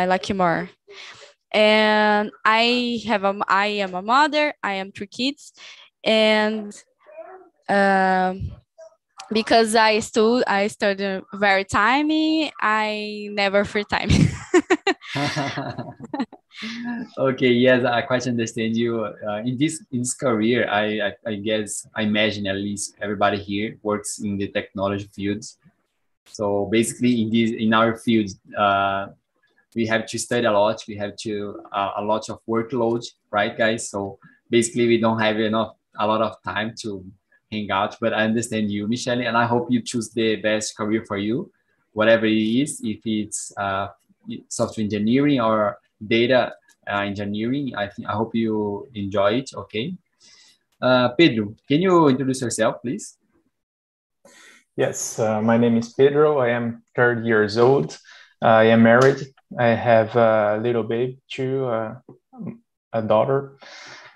I like you more. And I have a I am a mother. I am three kids, and um, because I still I study very timey, I never free time. okay, yes, I quite understand you. Uh, in this in this career, I, I, I guess I imagine at least everybody here works in the technology fields. So basically, in this in our field, uh, we have to study a lot. We have to uh, a lot of workload, right, guys? So basically, we don't have enough a lot of time to hang out. But I understand you, Michelle, and I hope you choose the best career for you, whatever it is. If it's uh, software engineering or data uh, engineering. I think I hope you enjoy it. Okay. Uh, Pedro, can you introduce yourself, please? Yes, uh, my name is Pedro. I am 30 years old. I am married. I have a little baby too, uh, a daughter,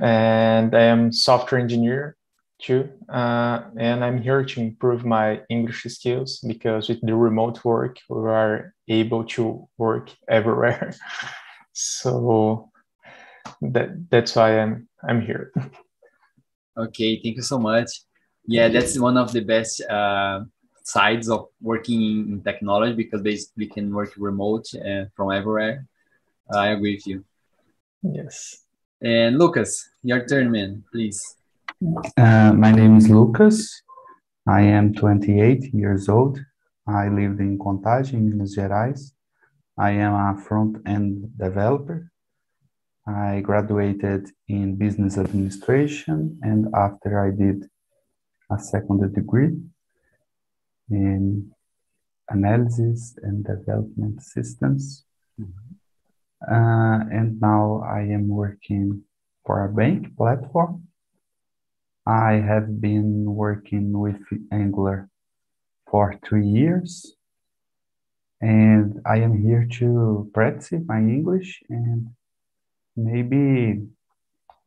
and I am software engineer too. Uh, and I'm here to improve my English skills because with the remote work, we are able to work everywhere. so that that's why i'm i'm here okay thank you so much yeah that's one of the best uh, sides of working in technology because basically can work remote and from everywhere. Uh, i agree with you. Yes. And lucas your turn man please. Uh, my name is lucas. I am 28 years old. I live in contagem minas gerais. I am a front-end developer. I graduated in business administration and after I did a second degree in analysis and development systems. Mm-hmm. Uh, and now I am working for a bank platform. I have been working with Angular for three years and I am here to practice my English and maybe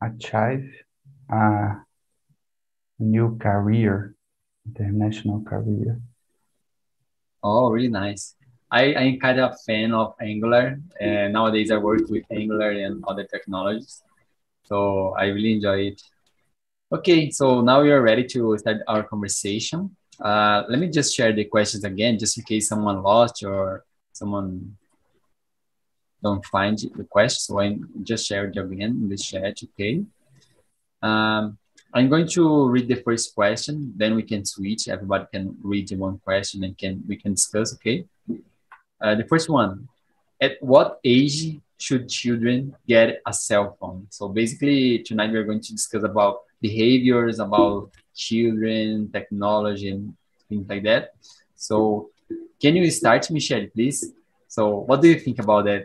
achieve a new career, international career. Oh, really nice. I, I'm kind of a fan of Angular, and nowadays I work with Angular and other technologies. So I really enjoy it. Okay, so now we are ready to start our conversation. Uh, let me just share the questions again, just in case someone lost or someone don't find the question. So I just share it again in the chat, okay? Um, I'm going to read the first question, then we can switch. Everybody can read the one question and can we can discuss, okay? Uh, the first one, at what age should children get a cell phone? So basically tonight we're going to discuss about behaviors, about children, technology, and things like that. So, can you start, Michelle, please? So, what do you think about that?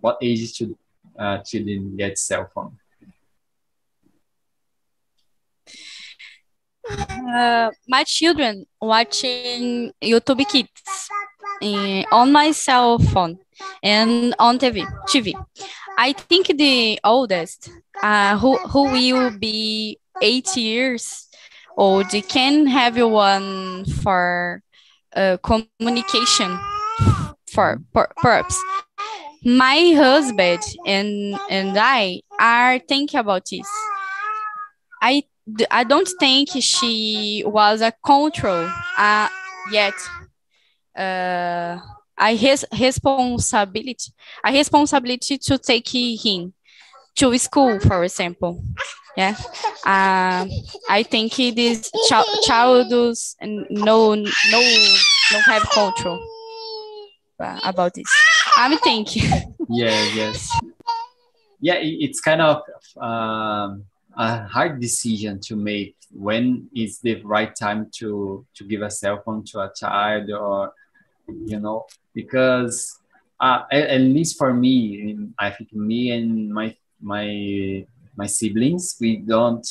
What age should uh, children get cell phone? Uh, my children watching YouTube Kids in, on my cell phone and on TV. TV. I think the oldest, uh, who who will be eight years old, can have one for uh, communication for purpose. My husband and and I are thinking about this. I I don't think she was a control uh, yet. Uh, I his responsibility, a responsibility to take him to school, for example. Yeah, uh, I think this child childs no no no have control about this. I'm thinking. yeah. Yes. Yeah, it's kind of um, a hard decision to make. When is the right time to to give a cell phone to a child, or you know, because uh, at, at least for me, I think me and my my my siblings, we don't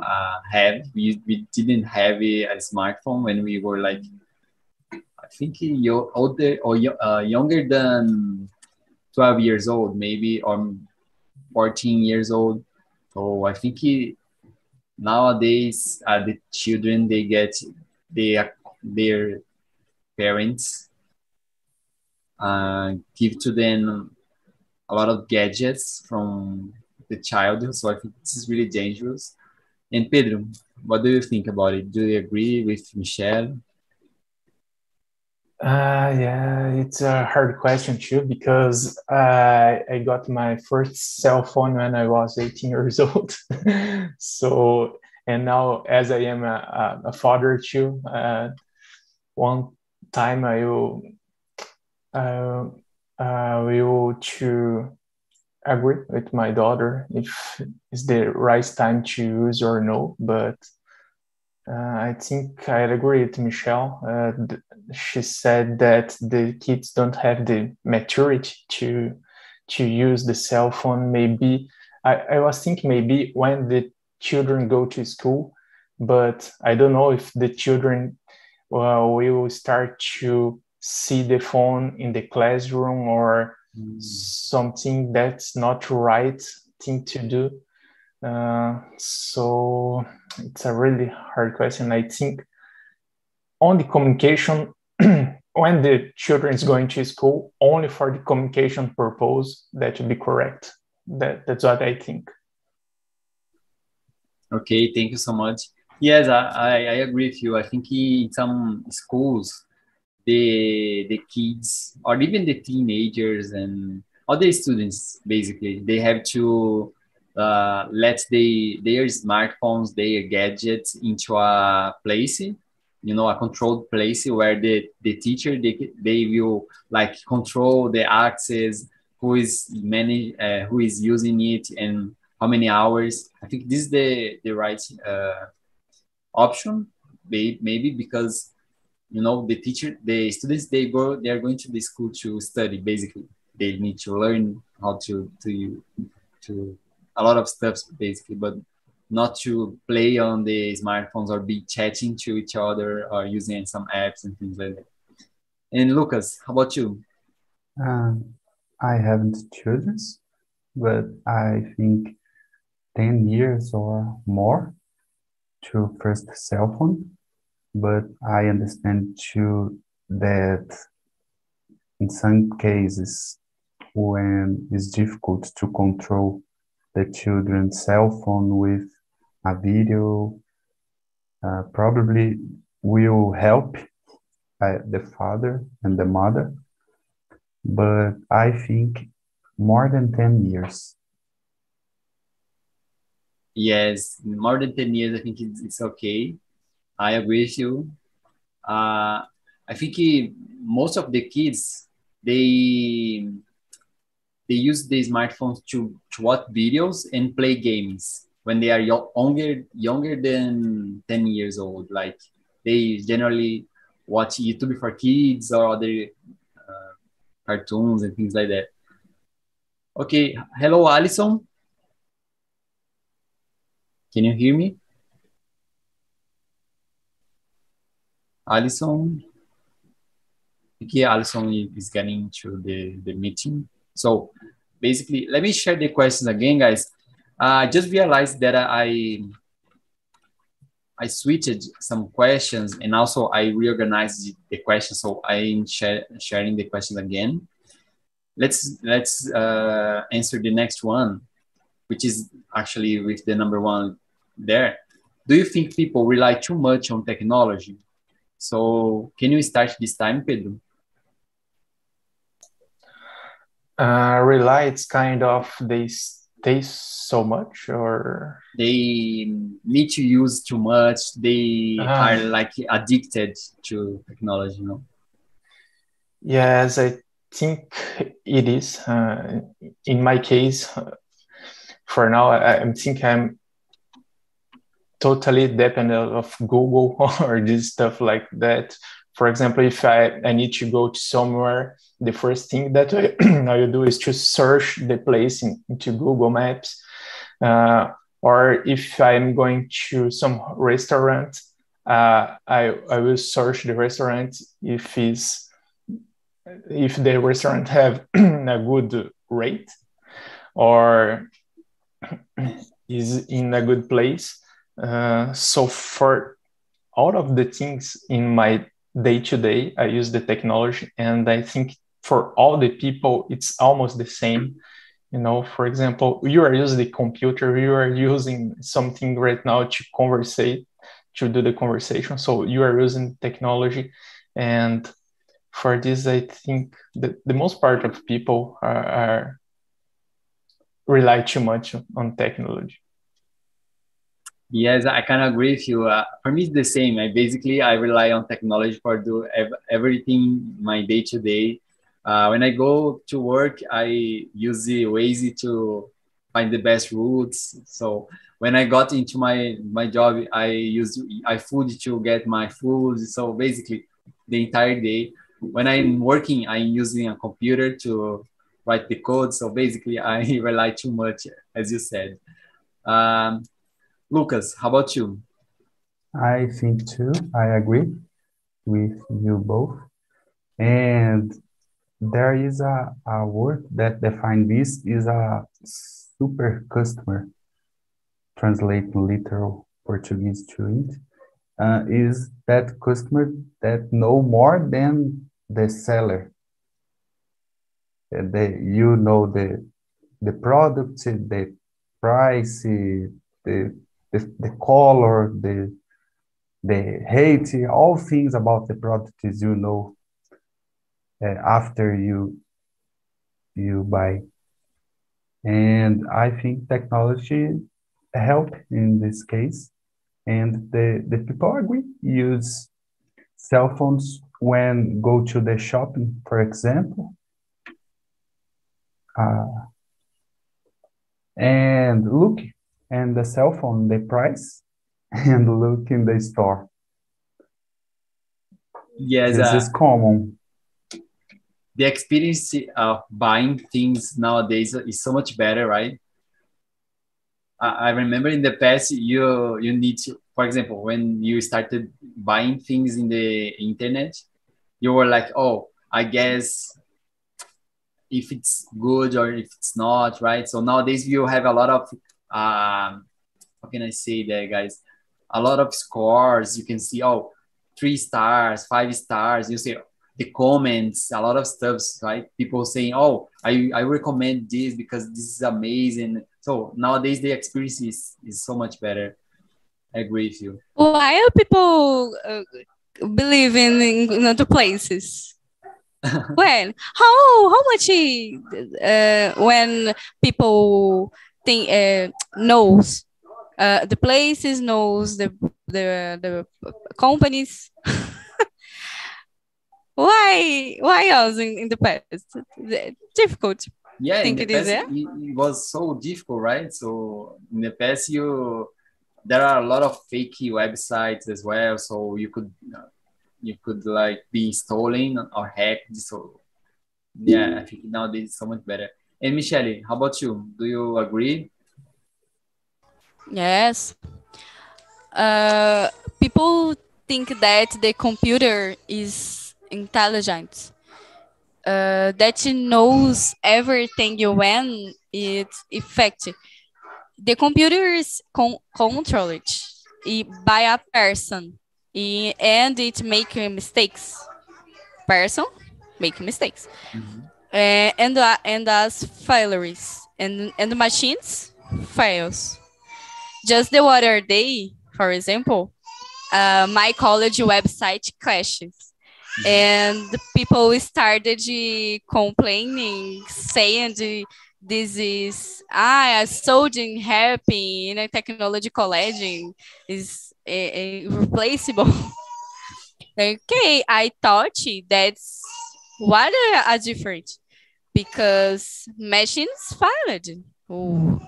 uh, have, we, we didn't have a, a, smartphone when we were like, I think you're older or uh, younger than 12 years old, maybe, or 14 years old. So I think he, nowadays uh, the children, they get they, their parents uh, give to them a lot of gadgets from the childhood. So I think this is really dangerous. And Pedro, what do you think about it? Do you agree with Michelle? Uh, yeah, it's a hard question too because uh, I got my first cell phone when I was 18 years old. so, and now as I am a, a father too, uh, one time I will, uh, uh, will to agree with my daughter if it's the right time to use or no, but uh, I think I agree with Michelle. Uh, she said that the kids don't have the maturity to to use the cell phone. Maybe I, I was thinking maybe when the children go to school, but I don't know if the children well, will start to see the phone in the classroom or mm. something that's not right thing to do. Uh, so it's a really hard question. I think on the communication, when the children is going to school, only for the communication purpose, that should be correct. That that's what I think. Okay, thank you so much. Yes, I, I agree with you. I think in some schools, the the kids or even the teenagers and other students basically they have to uh, let they, their smartphones, their gadgets into a place, you know, a controlled place where the, the teacher, they, they will like control the access, who is many, uh, who is using it and how many hours. I think this is the, the right uh, option, maybe because, you know, the teacher, the students, they go, they are going to the school to study, basically. They need to learn how to, to, to a lot of stuff basically, but not to play on the smartphones or be chatting to each other or using some apps and things like that. And Lucas, how about you? Um, I haven't children, but I think 10 years or more to first cell phone. But I understand too that in some cases, when it's difficult to control the children's cell phone with a video uh, probably will help uh, the father and the mother. But i think more than 10 years. Yes more than 10 years i think it's, it's okay. I agree with you. Uh, i think most of the kids they they use the smartphones to, to watch videos and play games when they are younger younger than 10 years old. Like they generally watch youtube for kids or other uh, cartoons and things like that. Okay hello alison? Can you hear me? Alison? Okay alison is getting to the the meeting so basically, let me share the questions again, guys. I uh, just realized that I I switched some questions and also I reorganized the questions. So I'm share, sharing the questions again. Let's let's uh, answer the next one, which is actually with the number one there. Do you think people rely too much on technology? So can you start this time, Pedro? Uh, rely kind of they stay so much or? They need to use too much. They uh, are like addicted to technology you know? Yes i think it is. Uh, in my case for now i, I think i'm totally dependent of google or this stuff like that for example, if I, I need to go to somewhere, the first thing that I, will do is to search the place in, into Google Maps. Uh, or if I'm going to some restaurant, uh, I, I will search the restaurant if is if the restaurant have a good rate or is in a good place. Uh, so for all of the things in my day to day i use the technology and i think for all the people it's almost the same. You know for example you are using the computer you are using something right now to conversate to do the conversation. So you are using technology. And for this i think the, the most part of people are, are rely too much on technology Yes, I of agree with you. Uh, for me, it's the same. I basically I rely on technology for do ev- everything my day to day. When I go to work, I use the Waze to find the best routes. So when I got into my my job, I use iFood to get my food. So basically, the entire day. When I'm working, I'm using a computer to write the code. So basically, I rely too much, as you said. Um, Lucas, how about you? I think too. I agree with you both. And there is a, a word that defines this is a super customer. Translate literal Portuguese to it uh, is that customer that know more than the seller. The, you know the the product, the price, the the, the color, the the hate, all things about the product is you know uh, after you you buy. And I think technology help in this case. And the, the people agree use cell phones when go to the shopping, for example. Uh, and look, and the cell phone, the price, and look in the store. Yes, this uh, is common. The experience of buying things nowadays is so much better, right? I, I remember in the past, you you need to, for example, when you started buying things in the internet, you were like, oh, I guess if it's good or if it's not, right? So nowadays you have a lot of um, how can I say that, guys? A lot of scores. You can see, oh, three stars, five stars. You see the comments, a lot of stuffs, right? People saying, oh, I, I recommend this because this is amazing. So nowadays the experience is, is so much better. I agree with you. Why are people uh, believe in, in other places? when how how much uh, when people think uh, knows. Uh, the places knows the the the companies. Why why else in, in the past? Difficult yeah think in it the is past, yeah? it, was so difficult right? So in the past you there are a lot of fake websites as well so you could you could like be stolen or hacked so yeah i think nowadays it's so much better and Michelle, how about you? Do you agree? Yes. Uh, people think that the computer is intelligent, uh, that it knows everything you want. It's effective. The computer is con- controlled by a person, and it make mistakes. Person make mistakes. Mhm. Uh, and uh, and as failures and and machines fails. Just the other day for example uh, my college website crashes. And people started complaining saying this is ah a soldering happy in a technology college is irreplaceable. Okay i thought that's what a, a different because machines failed. Ooh,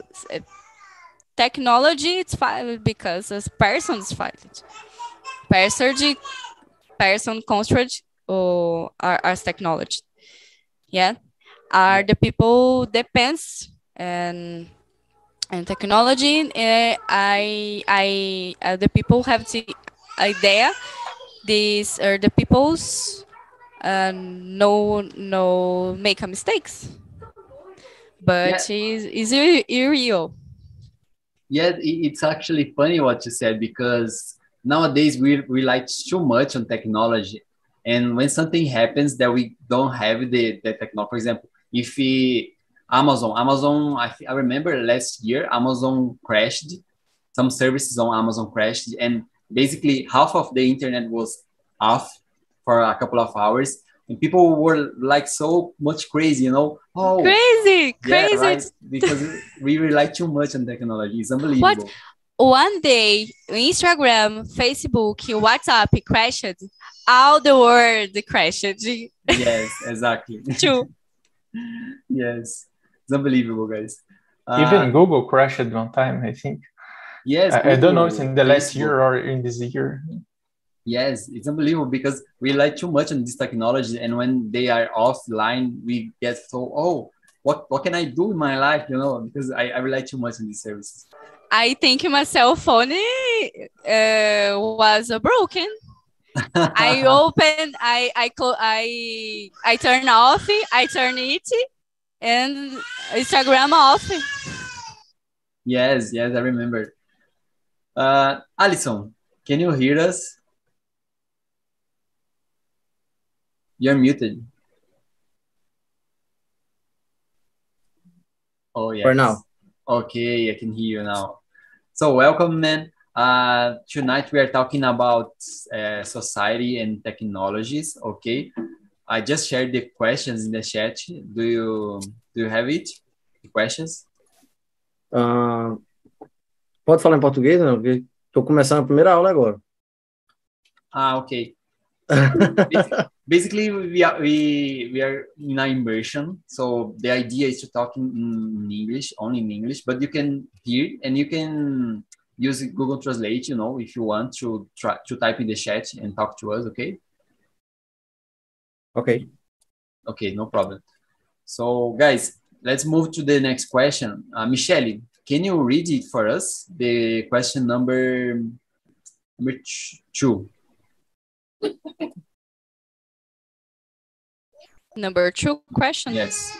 technology it's failed because as persons failed. Person, person construct or are as technology. Yeah, are the people depends and and technology. Uh, I I uh, the people have the idea. These are the people's uh, no no make a mistakes. But is is ir- irreal Yeah, it's actually funny what you said because nowadays we rely too much on technology. And when something happens that we don't have the, the technology, for example, if we, Amazon, Amazon, I, I remember last year, Amazon crashed, some services on Amazon crashed, and basically half of the internet was off for a couple of hours. And people were like so much crazy, you know. Oh, crazy, yeah, crazy! Right? Because we rely too much on technology. It's unbelievable. What? One day, Instagram, Facebook, WhatsApp crashed all the world crashed. Yes, exactly. True. yes, it's unbelievable, guys. Even uh, Google crashed one time, I think. Yes, I, I don't know if it's in the last year or in this year. Yes, it's unbelievable because we rely too much on this technology, and when they are offline, we get so oh, what what can I do in my life? You know, because I, I rely too much on these services. I think my cell phone uh, was broken I open, I I I I turn off, I turn it, and Instagram off. Yes, yes, I remember. Uh, Alison, can you hear us? You're muted. Oh yeah. For now. Okay, I can hear you now. So welcome, man. Uh, tonight we are talking about uh, society and technologies. Okay, I just shared the questions in the chat. Do you do you have it? The questions? Uh, pode falar em português, não? Porque estou começando a primeira aula agora. Ah, okay. Basically, we are we we are in an immersion, so the idea is to talk in, in English, only in English, but you can hear and you can use Google Translate, you know, if you want to try to type in the chat and talk to us, okay? Okay. Okay, no problem. So, guys, let's move to the next question. Uh, Michelle, can you read it for us? The question number, number two. Number two question? Yes.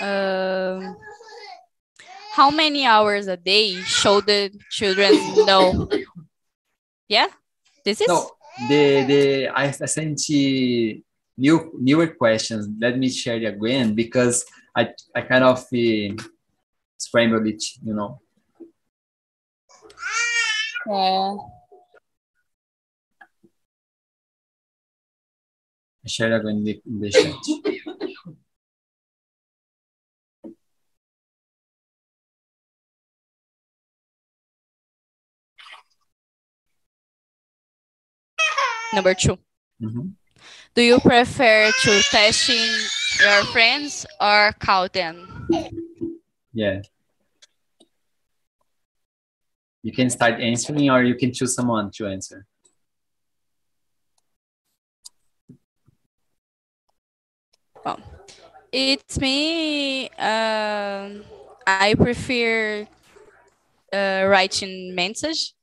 Um, how many hours a day should the children know? yeah, this is. No, the the I sent you new newer questions. Let me share it again because I I kind of uh, scrambled it, you know. Yeah. I share it in the, in the chat. Number 2 mm-hmm. Do you prefer to testing your friends or call them? Yeah. You can start answering or you can choose someone to answer. Well, it's me. Um, I prefer uh, writing message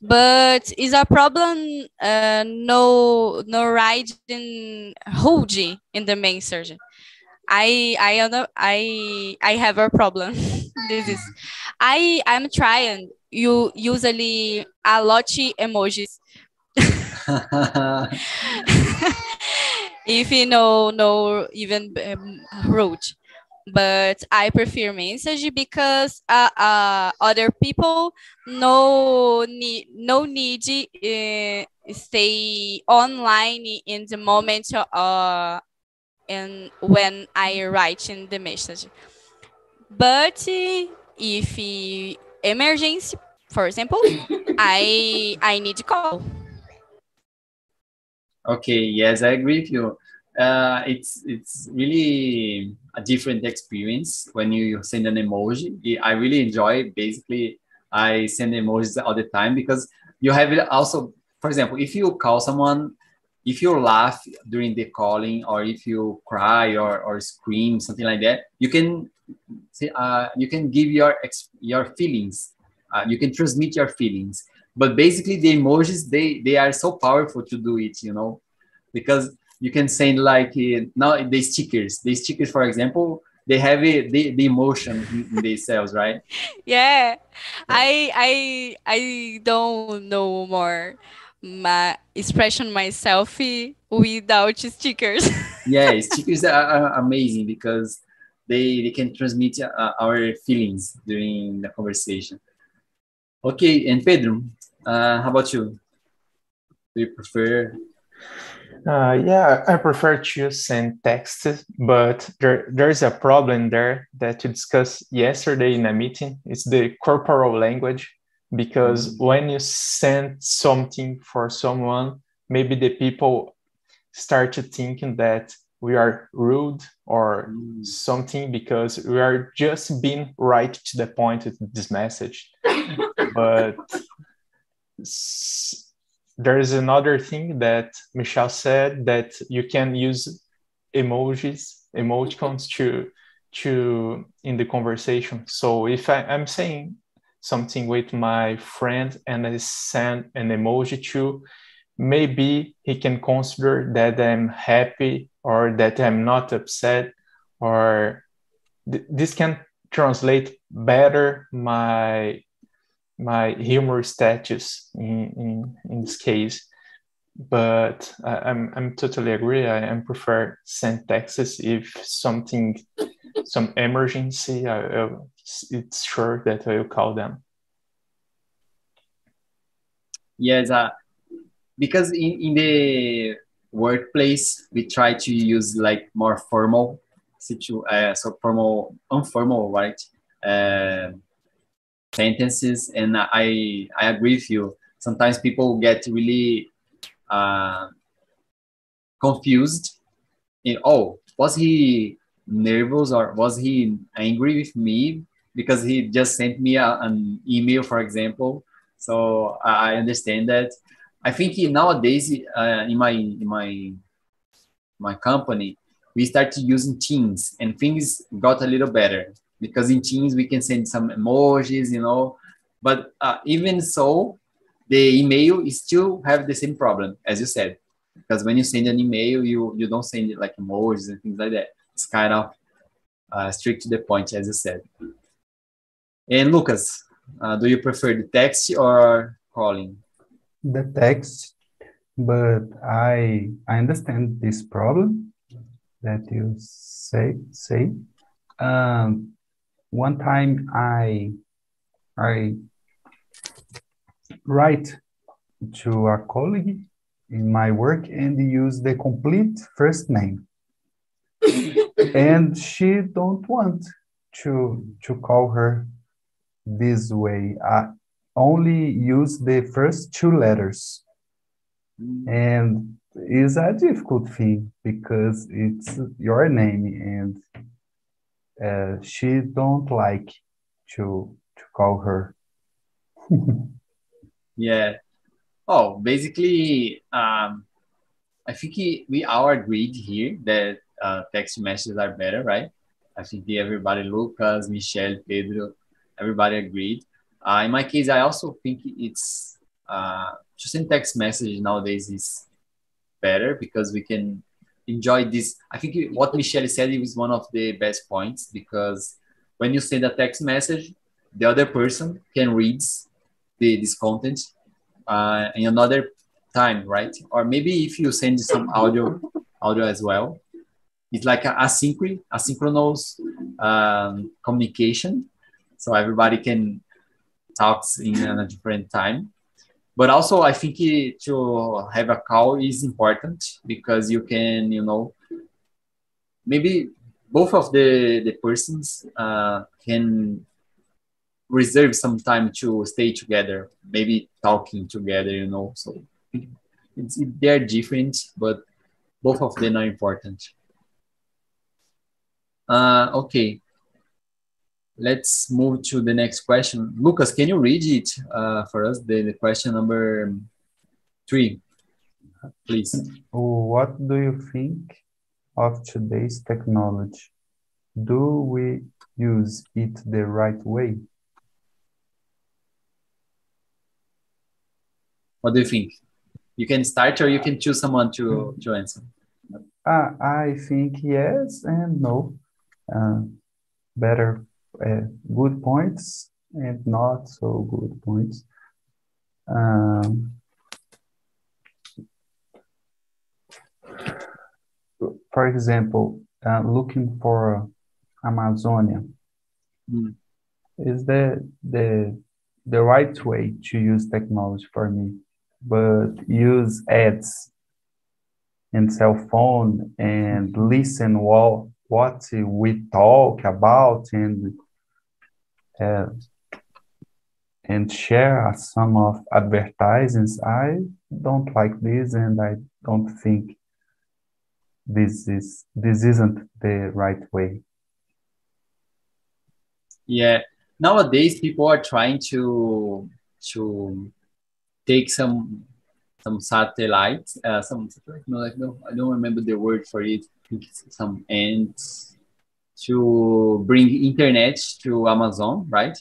but is a problem uh, no no writing holding in the main surgeon i i i i have a problem this is i i'm trying you usually a lot emojis if you know no even um, rude but I prefer message because uh, uh, other people no need no need uh, stay online in the moment uh, and when I write in the message. But if emergency, for example, I I need to call. Okay, yes, I agree with you uh, it's it's really a different experience when you send an emoji. I really enjoy. Basically, I send emojis all the time because you have it also. For example, if you call someone, if you laugh during the calling, or if you cry or, or scream, something like that, you can uh, you can give your ex- your feelings. Uh, you can transmit your feelings. But basically, the emojis they they are so powerful to do it. You know, because you can send like uh, now the stickers the stickers for example they have it, the, the emotion in, themselves right yeah. yeah i i i don't know more my expression myself without stickers. yeah, stickers are, are, amazing because they, they can transmit uh, our feelings during the conversation. Okay, and Pedro, uh, how about you? Do you prefer? Uh, yeah, I prefer to send texts, but there, there's a problem there that you discussed yesterday in a meeting. It's the corporal language because mm-hmm. when you send something for someone maybe the people start to thinking that we are rude or mm. something because we are just being right to the point with this message but there is another thing that michelle said that you can use emojis emoticons to to in the conversation. So if I, i'm saying something with my friend and I send an emoji to, maybe he can consider that I'm happy or that I'm not upset, or th- this can translate better my my humor status in, in, in this case. But I, I'm I'm totally agree. I, I prefer send texts if something some emergency. I, I, it's sure that I will call them. Yes, uh, because in, in the workplace we try to use like more formal situ uh, so formal informal right uh, sentences and I I agree with you. Sometimes people get really uh, confused. In oh, was he nervous or was he angry with me because he just sent me a, an email, for example. So I understand that. I think nowadays uh, in my in my my company we started using Teams and things got a little better because in Teams we can send some emojis, you know. But uh, even so, the email is still have the same problem as you said because when you send an email you you don't send it like emojis and things like that it's kind of uh, strict to the point, as you said. And Lucas, uh, do you prefer the text or calling? The text, but I I understand this problem that you say say. Um, one time I I write to a colleague in my work and use the complete first name and she don't want to to call her this way. I only use the first two letters, and it's a difficult thing because it's your name, and uh, she don't like to to call her. yeah. Oh, basically, um, I think we all agreed here that uh, text messages are better, right? I think everybody, Lucas, Michelle, Pedro, everybody agreed. Uh, in my case, I also think it's uh, to send text messages nowadays is better because we can enjoy this. I think what Michelle said is one of the best points because when you send a text message, the other person can read the, this content uh, in another time, right? Or maybe if you send some audio, audio as well, it's like a asynchronous, asynchronous um, communication. So everybody can talk in a different time. But also, I think to have a call is important because you can, you know, maybe both of the the persons uh, can reserve some time to stay together, maybe talking together, you know. So it's, they're different, but both of them are important. Uh, okay. Let's move to the next question. Lucas, can you read it uh, for us, the, the question number three, please? What do you think of today's technology? Do we use it the right way? What do you think? You can start or you can choose someone to, to answer. Uh, I think yes and no uh, better uh, good points and not so good points. Um, for example, uh, looking for Amazonia mm. is the the the right way to use technology for me, but use ads and cell phone and listen what what we talk about and uh, and share some of advertisements. I don't like this, and I don't think this is this isn't the right way. Yeah, nowadays people are trying to to take some some satellites, uh, some no, like no, I don't remember the word for it. I think some ends to bring internet to Amazon, right?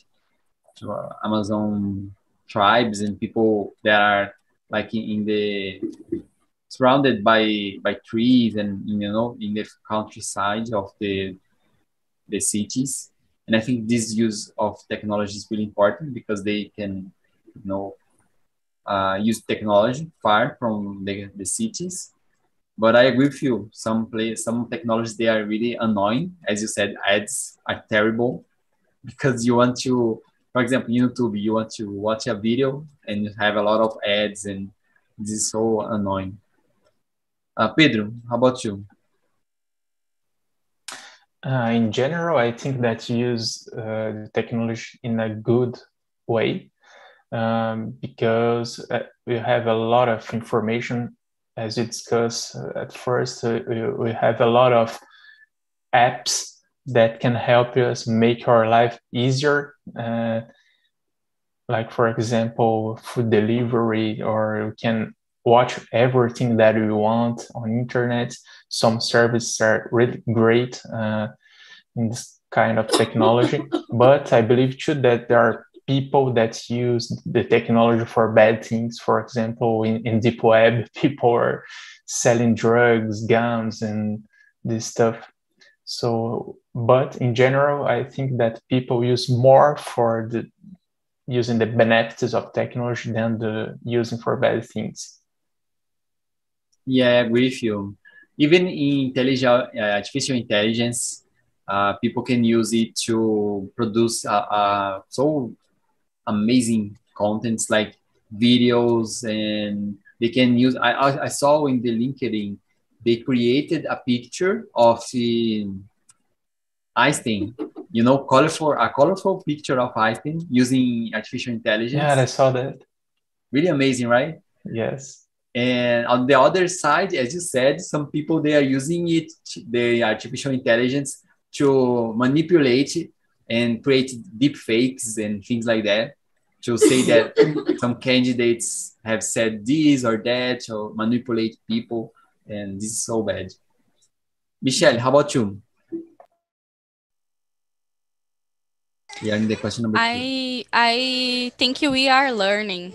To uh, Amazon tribes and people that are like in, in the surrounded by by trees and you know in the countryside of the the cities and i think this use of technology is really important because they can you know uh, use technology far from the, the cities but i agree with you. Some place some technologies they are really annoying. As you said ads are terrible. Because you want to for example youtube you want to watch a video and you have a lot of ads and this is so annoying. Uh, Pedro, how about you? Uh, in general, I think that use uh, technology in a good way um, because uh, we have a lot of information as we discussed uh, at first. We have a lot of apps that can help us make our life easier. Uh, like, for example, food delivery, or we can watch everything that we want on internet. Some services are really great uh, in this kind of technology, but I believe too that there are people that use the technology for bad things. For example, in, in deep web, people are selling drugs, guns, and this stuff. So, but in general, I think that people use more for the using the benefits of technology than the using for bad things. Yeah, I agree with you. Even in intelligent, uh, artificial intelligence, uh, people can use it to produce uh, uh, so amazing contents like videos, and they can use. I I saw in the LinkedIn they created a picture of the Einstein. You know, colorful a colorful picture of Einstein using artificial intelligence. Yeah, I saw that. Really amazing, right? Yes and on the other side as you said some people they are using it the artificial intelligence to manipulate and create deep fakes and things like that to say that some candidates have said this or that or manipulate people and this is so bad. Michelle how about you? Yeah the question number i two. i think we are learning.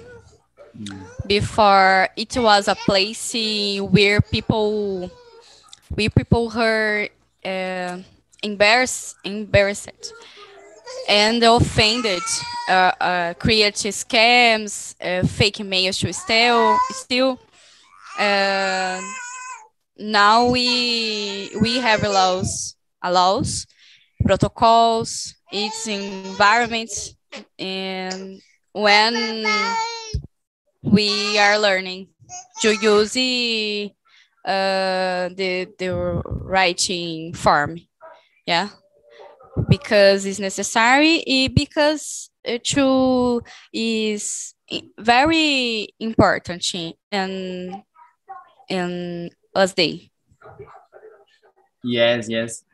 Before it was a place where people where people were uh, embarrassed embarrassed and offended uh, uh, create scams uh, fake mails to steal still uh, now we we have laws laws protocols its environment and when we are learning to use the uh, the the writing form, yeah, because it's necessary. Because to is very important and in us day. Yes, yes,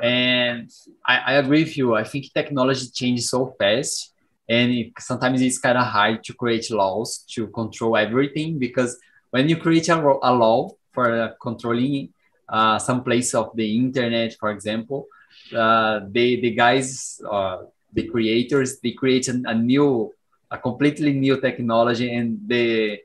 and I, I agree with you. I think technology changes so fast and it, sometimes it's kind of hard to create laws to control everything because when you create a, a law for controlling uh, some place of the internet for example uh, they the guys uh, the creators they create a, a, new a completely new technology and the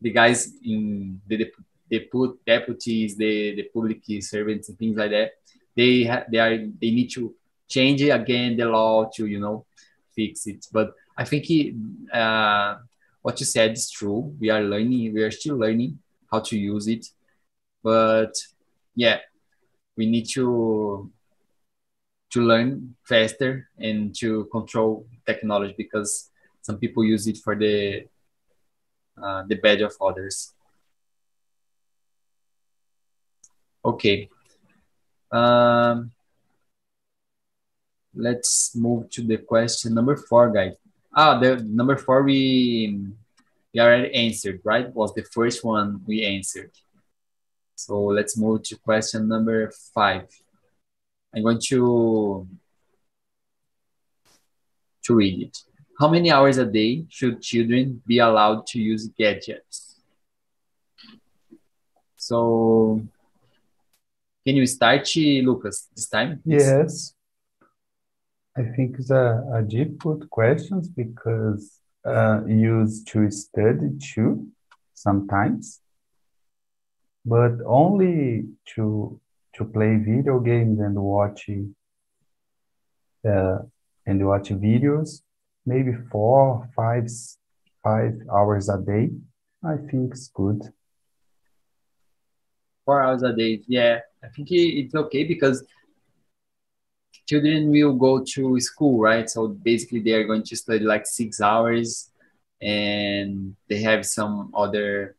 the guys in the, the put deputies the the public servants and things like that they ha- they are they need to change again the law to you know fix it. But I think he, uh, what you said is true. We are learning. We are still learning how to use it. But yeah, we need to to learn faster and to control technology because some people use it for the uh, the bad of others. Okay. Um, let's move to the question number four, guys. Ah, the number four we we already answered, right? Was the first one we answered. So let's move to question number five. I'm going to to read it. How many hours a day should children be allowed to use gadgets? So can you start, Lucas, this time? Yes. I think it's a, a difficult question because uh, used to study too sometimes, but only to to play video games and watch uh, and watch videos, maybe four, five, five hours a day. I think it's good. Four hours a day, yeah. I think it's okay because children will go to school, right? So basically, they are going to study like six hours, and they have some other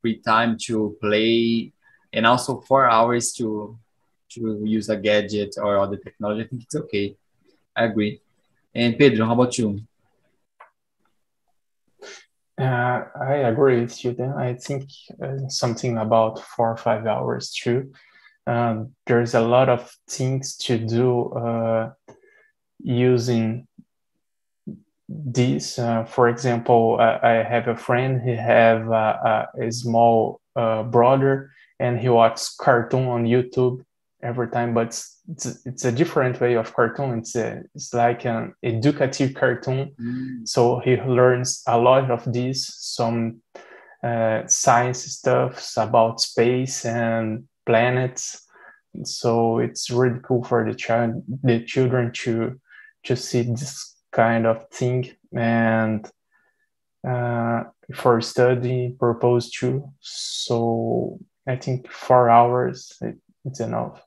free time to play, and also four hours to to use a gadget or other technology. I think it's okay. I agree. And Pedro, how about you? Uh, I agree with you. Then I think uh, something about four or five hours too um, there's a lot of things to do uh, using this. Uh, for example, I, have a friend. He have a, a small uh, brother, and he watches cartoon on YouTube every time. But it's, it's a different way of cartoon. It's a, it's like an educative cartoon. Mm. So he learns a lot of this, some uh, science stuff about space and planets. So it's really cool for the child, the children to to see this kind of thing and uh, for study purpose too. So I think four hours it, it's enough.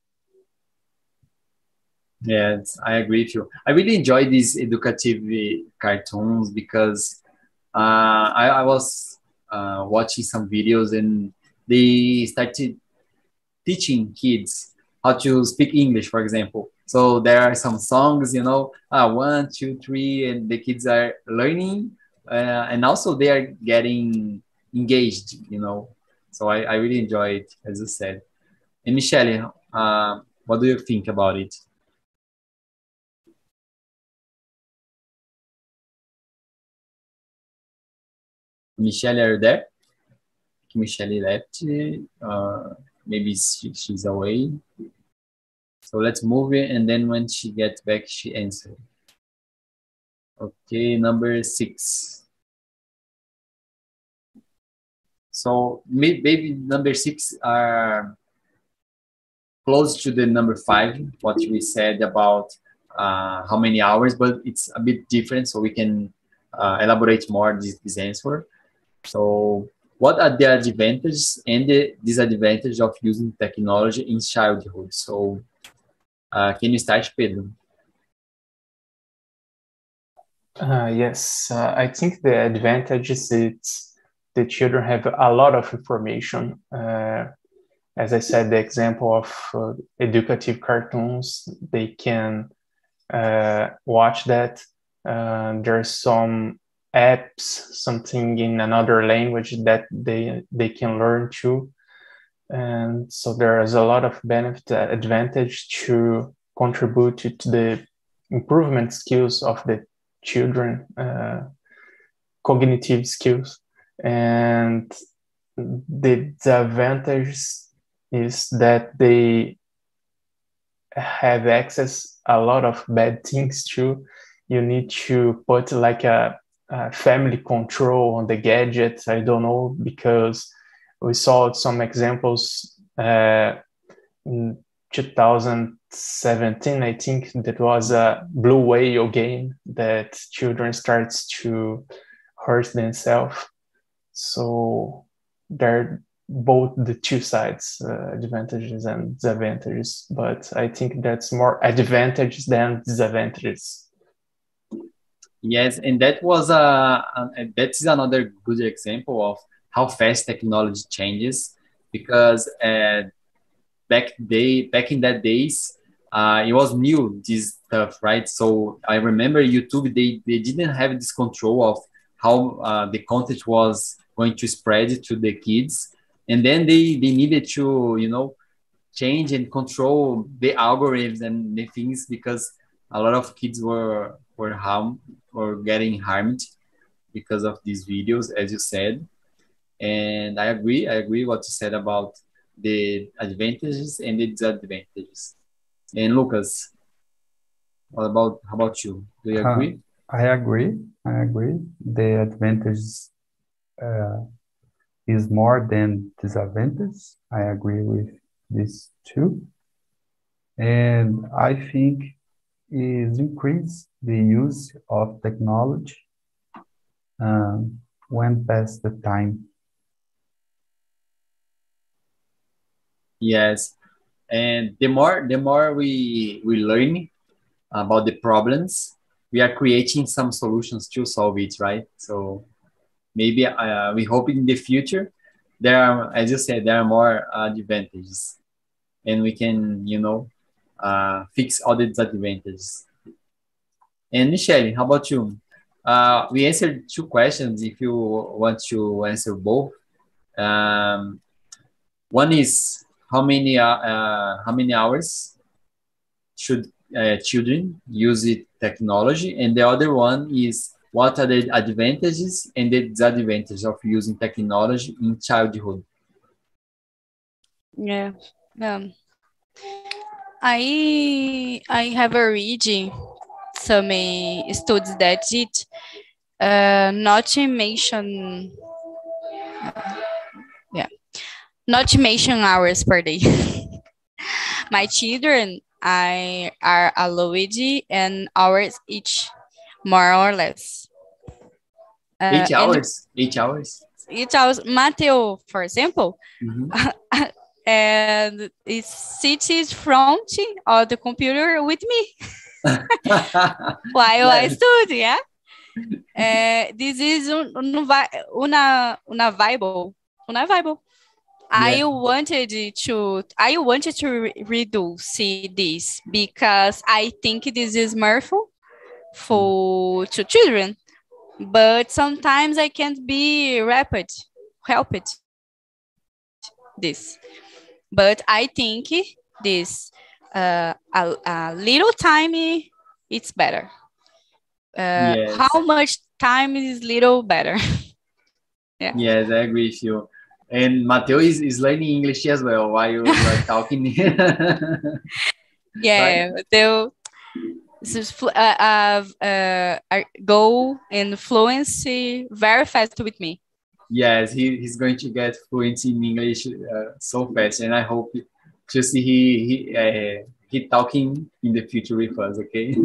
Yes, I agree with you. I really enjoy these educative cartoons because uh, I, I was uh, watching some videos and they started teaching kids how to speak English, for example. So there are some songs, you know, uh, one, two, three, and the kids are learning, uh, and also they are getting engaged, you know. So I, I really enjoy it, as you said. And Michelle, uh, what do you think about it? Michelle, are you there? Michelle left. Uh, maybe she, she's away. So let's move it, and then when she gets back, she answers. Okay, number six. So maybe number six are close to the number five, what we said about uh, how many hours, but it's a bit different, so we can uh, elaborate more this, this answer. So what are the advantages and the disadvantages of using technology in childhood? So, uh, can you start, Pedro? Uh, yes, uh, I think the advantage is the children have a lot of information. Uh, as I said, the example of uh, educative cartoons, they can uh, watch that. there's some apps, something in another language that they they can learn too. And so there is a lot of benefit uh, advantage to contribute to the improvement skills of the children, uh, cognitive skills, and the, the advantage is that they have access a lot of bad things too. You need to put like a uh, family control on the gadgets. I don't know because we saw some examples uh, in 2017. I think that was a blue whale game that children starts to hurt themselves. So there are both the two sides, uh, advantages and disadvantages. But I think that's more advantages than disadvantages. Yes, and that was a, a that is another good example of how fast technology changes because uh, back day back in that days uh, it was new this stuff right so i remember youtube they, they didn't have this control of how uh, the content was going to spread to the kids. And then they they needed to you know change and control the algorithms and the things because a lot of kids were were harm or getting harmed because of these videos as you said. And i agree i agree what you said about the advantages and the disadvantages. And lucas what about how about you? Do you agree? Uh, i agree i agree. The advantages uh, is more than disadvantages i agree with this too and i think is increase the use of technology um, when past the time. Yes, and the more the more we we learn about the problems, we are creating some solutions to solve it, right? So maybe uh, we hope in the future there are, as you said, there are more advantages, and we can you know uh, fix all the disadvantages. And Michelle, how about you? Uh, we answered two questions. If you want to answer both, um, one is how many uh, uh, how many hours should uh, children use it technology, and the other one is what are the advantages and the disadvantages of using technology in childhood. Yeah. Um, I I have a read some studies that it uh, not mention uh, yeah not mention hours per day. My children I are allowed and hours each, more or less. Uh, eight hours. Eight hours. Eight hours. Mateo, for example, mm -hmm. and it sits front of the computer with me while I study, yeah? Uh, this is un, una, una Bible. Una. Yeah. I wanted to I wanted to re reduce this because I think this is harmful for to children, but sometimes I can't be rapid help it this but I think this uh, a, a little time it's better. Uh, yes. How much time is little better? yeah. Yes, I agree with you. And Mateo is, is learning English as well while you are talking. yeah, right? Mateo uh, uh, uh, go in fluency very fast with me yes, he, he's going to get fluent in English uh, so fast, and I hope to see he he uh, he talking in the future with us. Okay.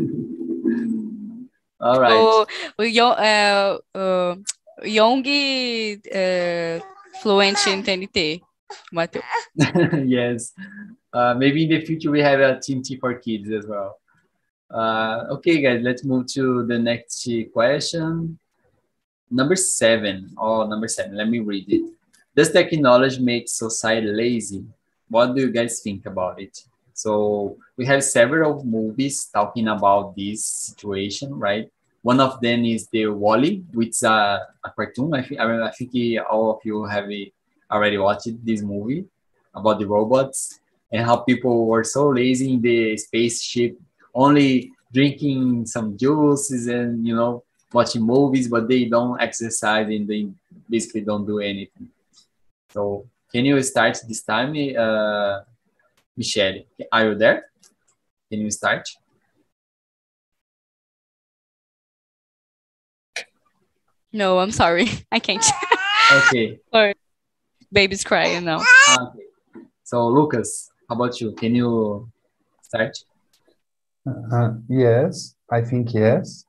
All right. Oh, young, uh, uh, young uh, fluent in TNT, Mateo. yes. Uh, maybe in the future we have a Team T for kids as well. Uh, okay, guys, let's move to the next question. Number seven, oh, number seven, let me read it. Does technology make society lazy? What do you guys think about it? So we have several movies talking about this situation, right? One of them is the WALL-E, which is a, a cartoon. I think, I, mean, I think all of you have already watched this movie about the robots and how people were so lazy in the spaceship, only drinking some juices and, you know, watching movies, but they don't exercise and they basically don't do anything. So can you start this time, uh, Michelle? Are you there? Can you start? No, I'm sorry. I can't. okay. Sorry. Baby's crying now. Okay. So, Lucas, how about you? Can you start? Uh, yes, I think yes.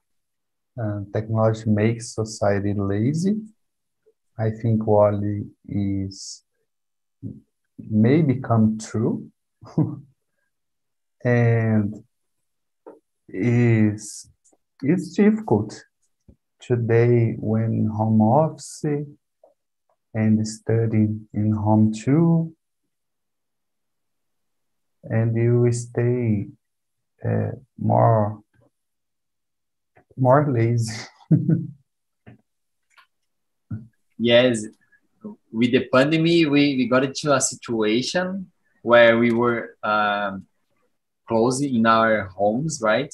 Uh, technology makes society lazy. I think WALL-E is may become true and is it's difficult today when home office and studying in home too and you stay uh, more more lazy. Yes with the pandemic we, we got into a situation where we were um, close in our homes right?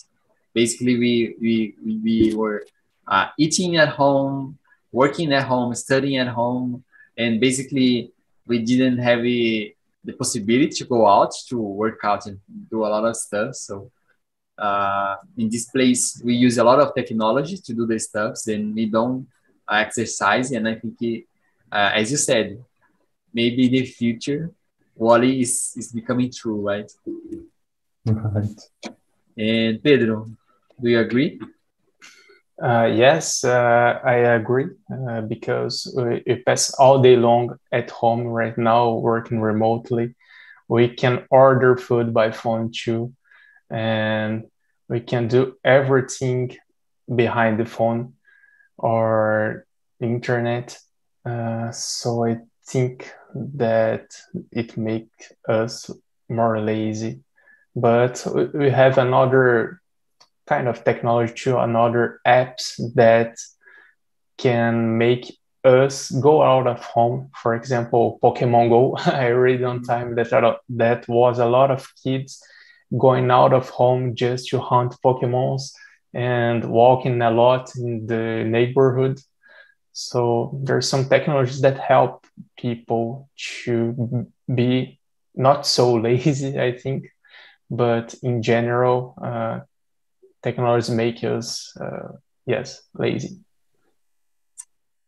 Basically we we, we were uh, eating at home working at home studying at home and basically we didn't have a, the possibility to go out to work out and do a lot of stuff. So uh, in this place we use a lot of technology to do the stuffs and we don't exercise. And i think it, uh, as you said maybe in the future WALL-E is, is becoming true right? Right. And pedro do you agree? Uh, yes, uh, I agree uh, because we, we pass all day long at home right now, working remotely. We can order food by phone too, and we can do everything behind the phone or internet. Uh, so I think that it makes us more lazy. But we- have another kind of technology to another apps that can make us go out of home. For example, Pokemon Go. I read on time that that was a lot of kids going out of home just to hunt Pokemons and walking a lot in the neighborhood. So there's some technologies that help people to be not so lazy, I think, but in general, uh, technology make us uh, yes lazy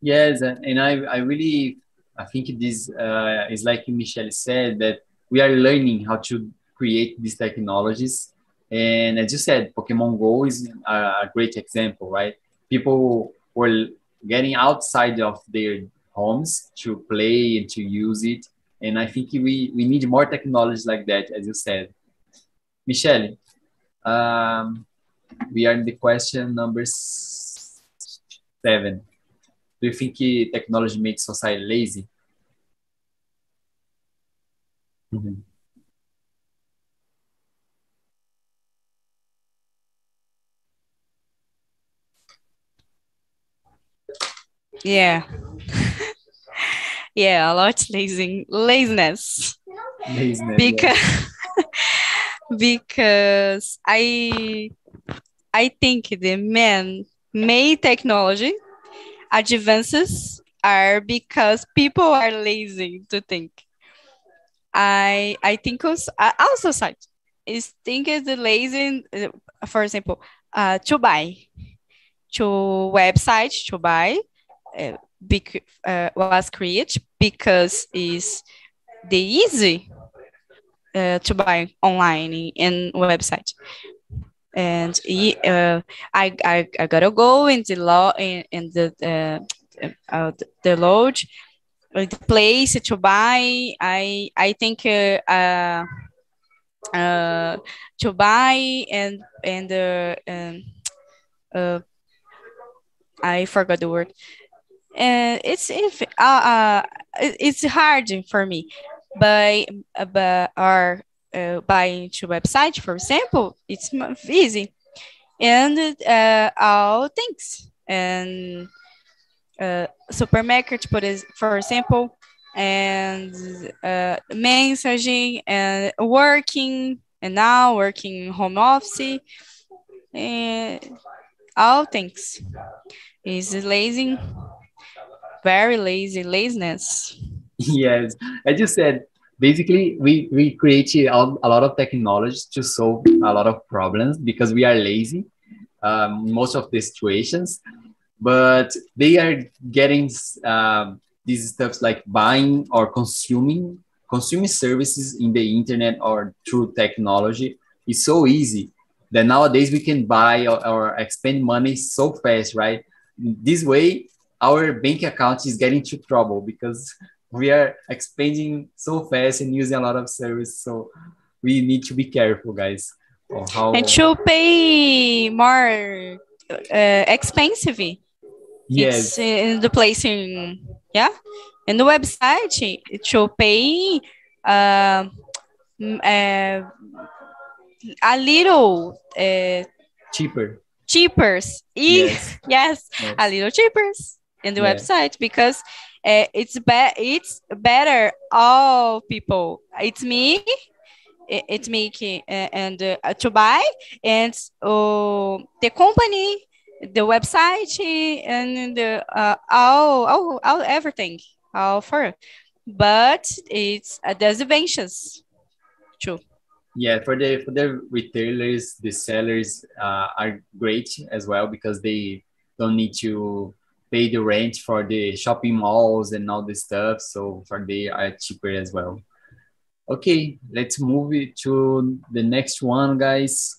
Yes, and and I, I really I think this uh, is like Michelle said that we are learning how to create these technologies. And as you said, Pokemon Go is a, great example, right? People were getting outside of their homes to play and to use it. And I think we, we need more technologies like that, as you said. Michelle, um, we are in the question number seven. Do you think technology makes society lazy? Mhm. Yeah. yeah, a lot lazy laziness. Laziness, yeah. because because I I think the man made technology advances are because people are lazy to think. I I think also our society is think is the lazy. For example, uh, to buy, to website to buy, uh, bec- uh, was created because is the easy uh, to buy online in website. And uh, I, I I gotta go in the law in, in the uh, the lodge the place to buy. I I think uh, to buy and and uh, uh, I forgot the word and it's if uh, uh it's hard for me. By by or uh, buying to website for example it's easy. And uh, all things. And uh, supermarket for example and uh, messaging and working and now working home office. And all things. Is lazy very lazy laziness. Yes. As you said basically we we create a, lot of technologies to solve a lot of problems because we are lazy um, most of the situations. But they are getting um, these stuffs like buying or consuming consuming services in the internet or through technology. Is so easy that nowadays we can buy or, or expend money so fast right? This way our bank account is getting into trouble because we are expanding so fast and using a lot of service. So we need to be careful, guys. how and to pay more uh, expensive. Yes. It's in the place in yeah, in the website to pay uh, uh, a little uh, cheaper. Cheaper. Yes. yes. yes. a little cheaper in the yeah. website because uh, it's be- it's better all people. It's me it's making uh, and uh, to buy and uh, the company the website and the uh, all, all, all everything all for but it's uh, there's advantages too yeah for the for the retailers the sellers uh, are great as well because they don't need to pay the rent for the shopping malls and all this stuff so for they are cheaper as well Okay, let's move it to the next one, guys.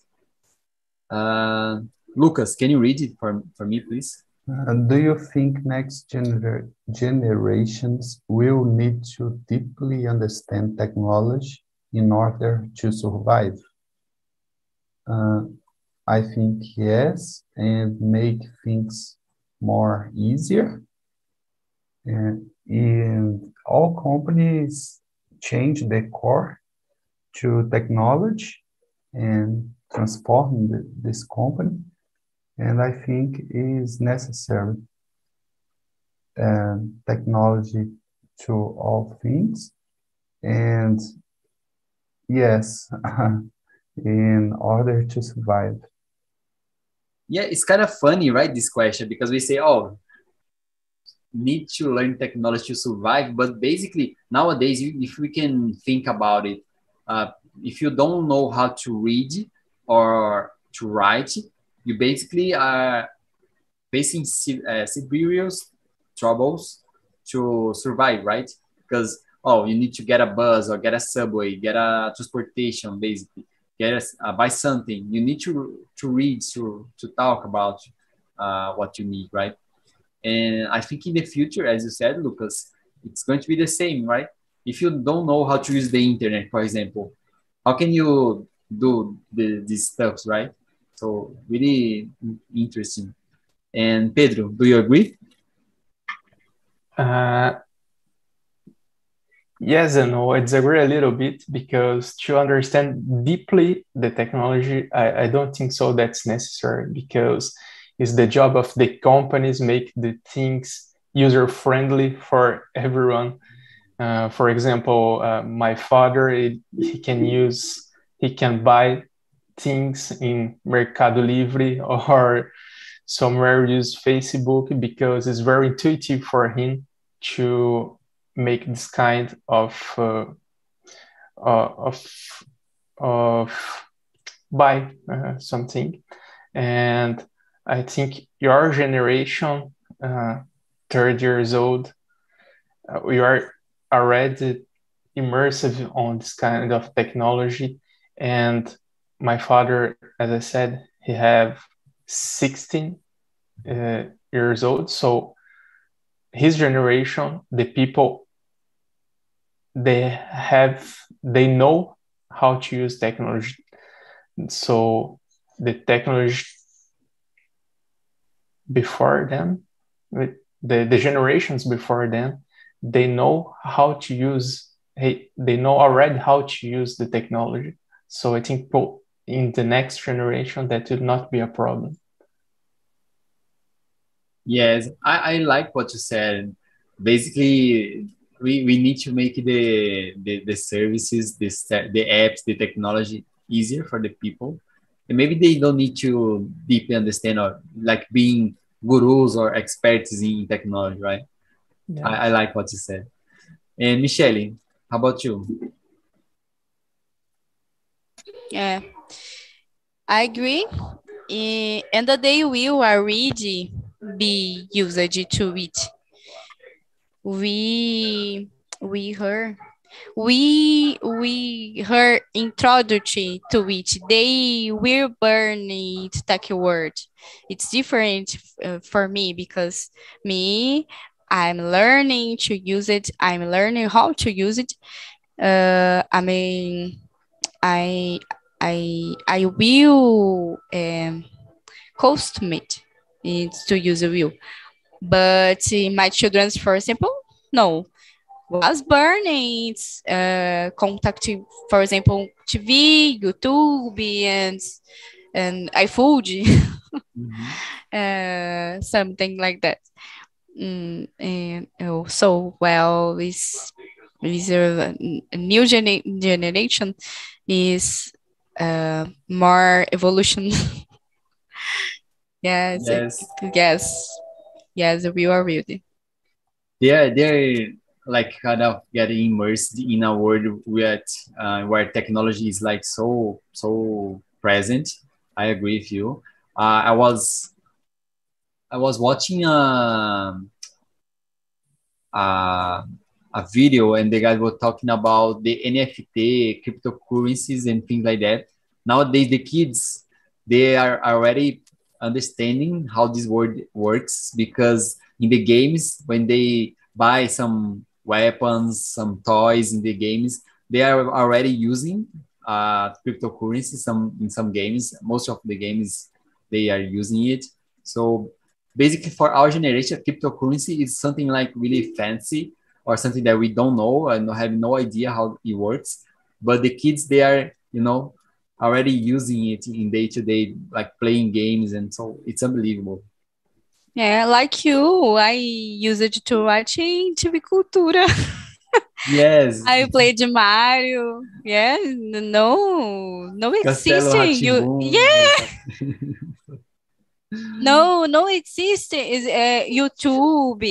Uh, Lucas, can you read it for, for me, please? Uh, do you think next gener generations will need to deeply understand technology in order to survive? Uh, I think yes, and make things more easier. And, and all companies change the core to technology and transform the, this company. And I think is necessary uh, technology to all things. And yes, in order to survive. Yeah, it's kind of funny, right? This question because we say, oh, need to learn technology to survive. But basically, nowadays, if we can think about it, uh, if you don't know how to read or to write, you basically are facing uh, serious troubles to survive, right? Because oh, you need to get a bus or get a subway, get a transportation, basically, get us uh, buy something. You need to to read to to talk about uh, what you need, right? And I think in the future, as you said, Lucas, it's going to be the same, right? If you don't know how to use the internet, for example, how can you do the, these stuffs, right? So really interesting. And Pedro, do you agree? Uh, yes and no. I disagree a little bit because to understand deeply the technology, I, I don't think so that's necessary because it's the job of the companies make the things user friendly for everyone. Uh, for example, uh, my father it, he can use he can buy things in Mercado Livre or somewhere use Facebook because it's very intuitive for him to make this kind of uh, uh of of buy uh, something and I think your generation, uh, third years old, uh, we are already immersive on this kind of technology. And my father, as I said, he have 16 uh, years old. So his generation, the people, they have, they know how to use technology. So the technology before them, the, the generations before them, they know how to use, hey, they know already how to use the technology. So I think in the next generation, that would not be a problem. Yes, I, I like what you said. Basically, we, we need to make the, the, the services, the, the apps, the technology easier for the people and maybe they don't need to deeply understand or like being gurus or experts in technology, right? Yeah. I, I like what you said. And Michelle, how about you? Yeah, I agree. And the day will already be used to it. We we heard we we heard introduction to which they will burn it tech word it's different uh, for me because me I'm learning to use it. I'm learning how to use it. Uh, I mean, I I I will um, me it to use a wheel, but my children's, for example, no, was burning uh, contact, for example, TV, YouTube, and and iFood, mm-hmm. uh, something like that. Mm, and oh, so well, this this a, a new gene- generation is uh, more evolution. yes, yes, yes, yes, we are really. Yeah, they're like kind of getting immersed in a world where uh, where technology is like so so present. I agree with you. Uh, I was I was watching a, a a video and the guys were talking about the NFT, cryptocurrencies, and things like that. Nowadays, the kids they are already understanding how this world works because in the games when they buy some weapons, some toys in the games, they are already using uh, cryptocurrency some in some games. Most of the games they are using it. So basically, for our generation, cryptocurrency is something like really fancy or something that we don't know and have no idea how it works. But the kids, they are, you know, already using it in day to day, like playing games, and so it's unbelievable. Yeah, like you, I use it to watch TV Cultura. Yes. I played Mario. Yeah, no, no existing. You, yeah. no, no existing is uh, YouTube.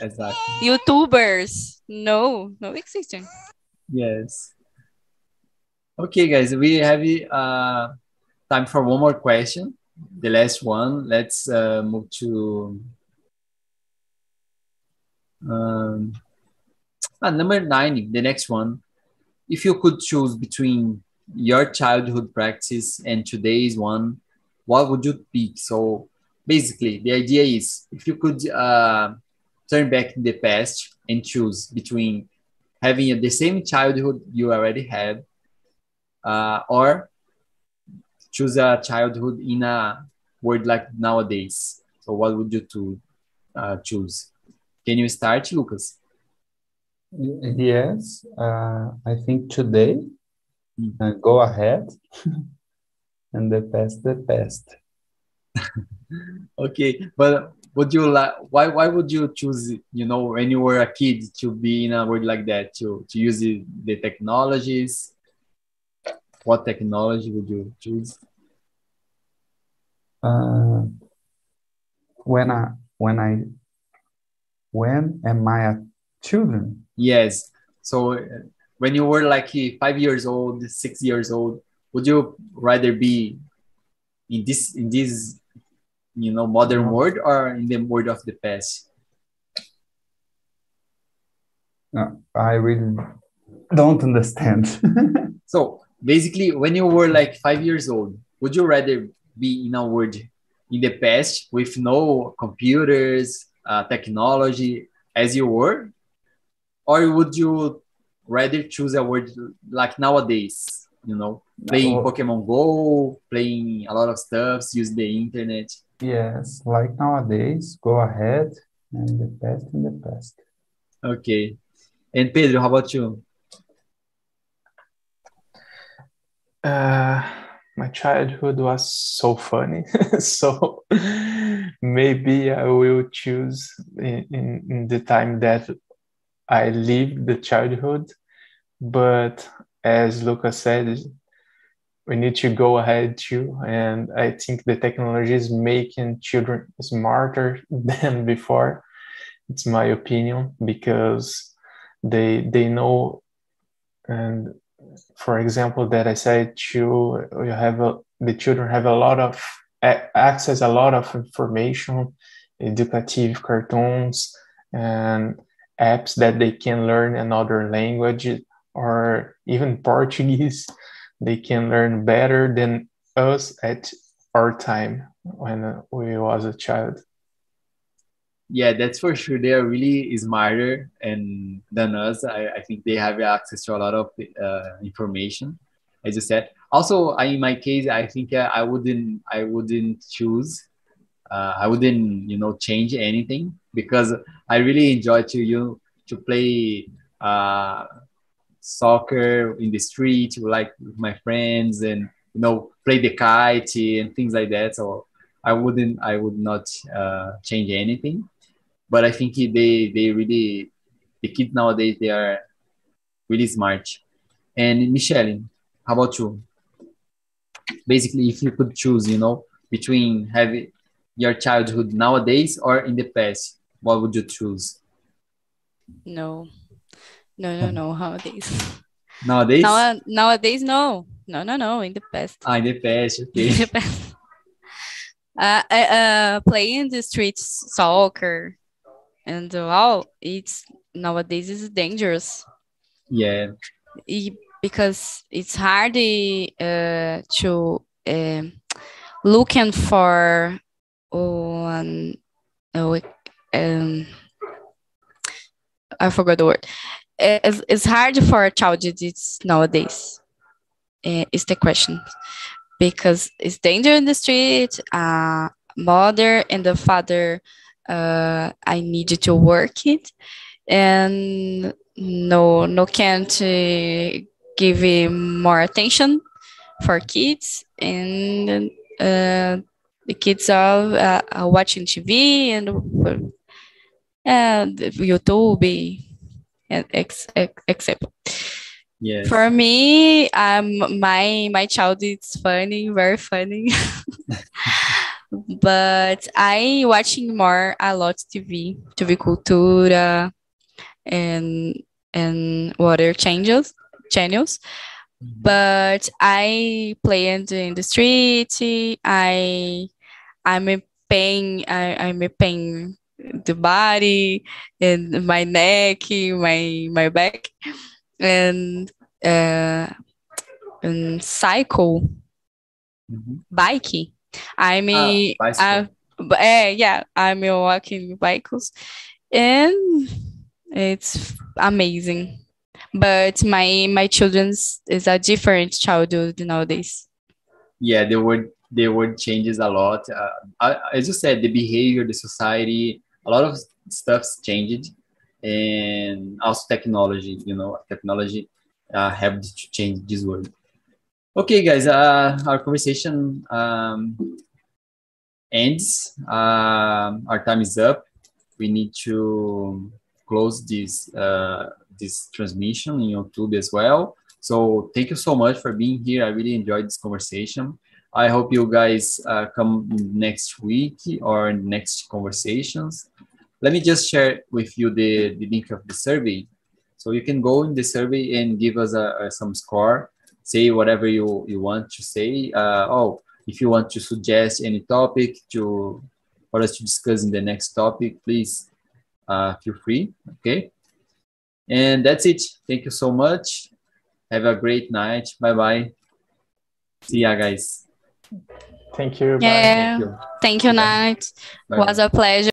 Exactly. YouTubers. No, no existing. Yes. Okay, guys, we have uh, time for one more question. The last one. Let's uh, move to um, ah, number nine. The next one. If you could choose between your childhood practice and today's one, what would you pick? So basically, the idea is if you could uh, turn back in the past and choose between having the same childhood you already had uh, or choose a childhood in a world like nowadays. So what would you to uh, choose? Can you start, Lucas? Yes, uh, I think today. Mm. Uh, go ahead. and the past the past okay but would you like why why would you choose you know when you were a kid to be in a world like that to to use the, the technologies what technology would you choose? Uh, when i when i when am i a children? Yes. So uh, when you were like five years old six years old would you rather be in this in this you know modern world or in the world of the past? No, i really don't understand. So basically when you were like five years old would you rather be in a world in the past with no computers uh, technology as you were or would you rather choose a world like nowadays you know playing oh. Pokemon Go, playing a lot of stuff, use the internet. Yes, like nowadays, go ahead and the past in the past. Okay. And Pedro, how about you? Uh, my childhood was so funny. so maybe I will choose in, in, in the time that I lived the childhood. But as Lucas said, we need to go ahead too. And I think the technology is making children smarter than before. It's my opinion because they they know and for example that I said to you have a, the children have a lot of access a lot of information, educative cartoons and apps that they can learn another language or even Portuguese. They can learn better than us at our time when we was a child yeah, that's for sure. They are really smarter and than us. I, I think they have access to a lot of uh, information, as you said. Also, I, in my case, I think uh, I wouldn't I wouldn't choose. Uh, I wouldn't you know change anything because I really enjoy to you to play uh, soccer in the street, like with my friends, and you know play the kite and things like that. So I wouldn't I would not uh, change anything but I think they they really the kids nowadays they are really smart. And Michelle, how about you? Basically, if you could choose, you know, between having your childhood nowadays or in the past, what would you choose? No, no, no, no. Nowadays. Nowadays. Now, nowadays, no, no, no, no. In the past. Ah, in the past. Okay. In the past. Uh, uh, playing the street soccer and wow it's nowadays is dangerous yeah it, because it's hard uh, to uh, looking for one oh, um, I forgot the word. It's, it's hard for a child it's nowadays. Uh, is the question because it's danger in the street. Uh, mother and the father uh, I needed to work it, and no, no can't uh, give more attention for kids, and uh, the kids are, uh, are watching TV and and YouTube, and ex, ex, except. Yes. For me, um, my my child is funny, very funny. but I watching more a lot TV, TV Cultura, and and other changes channels. Mm-hmm. But I play in the, in the street. I I'm a pain. I, I'm a pain the body and my neck, my my back, and uh, and cycle, mm-hmm. bike I'm a, uh, yeah, I'm walking bicycles, and it's amazing. But my my children's is a different childhood nowadays. Yeah, the word the word changes a lot. Uh, as you said, the behavior, the society, a lot of stuff's changed, and also technology. You know, technology uh, have to change this word. Okay, guys, uh, our conversation um, ends. Uh, our time is up. We need to close this uh, this transmission in YouTube as well. So thank you so much for being here. I really enjoyed this conversation. I hope you guys uh, come next week or next conversations. Let me just share with you the, the link of the survey. So you can go in the survey and give us a, a some score say whatever you, you want to say. Uh, oh, if you want to suggest any topic to for us to discuss in the next topic, please uh, feel free. Okay. And that's it. Thank you so much. Have a great night. Bye bye. See ya, guys. Thank you. Yeah. Thank you, Thank you Night. Was a pleasure.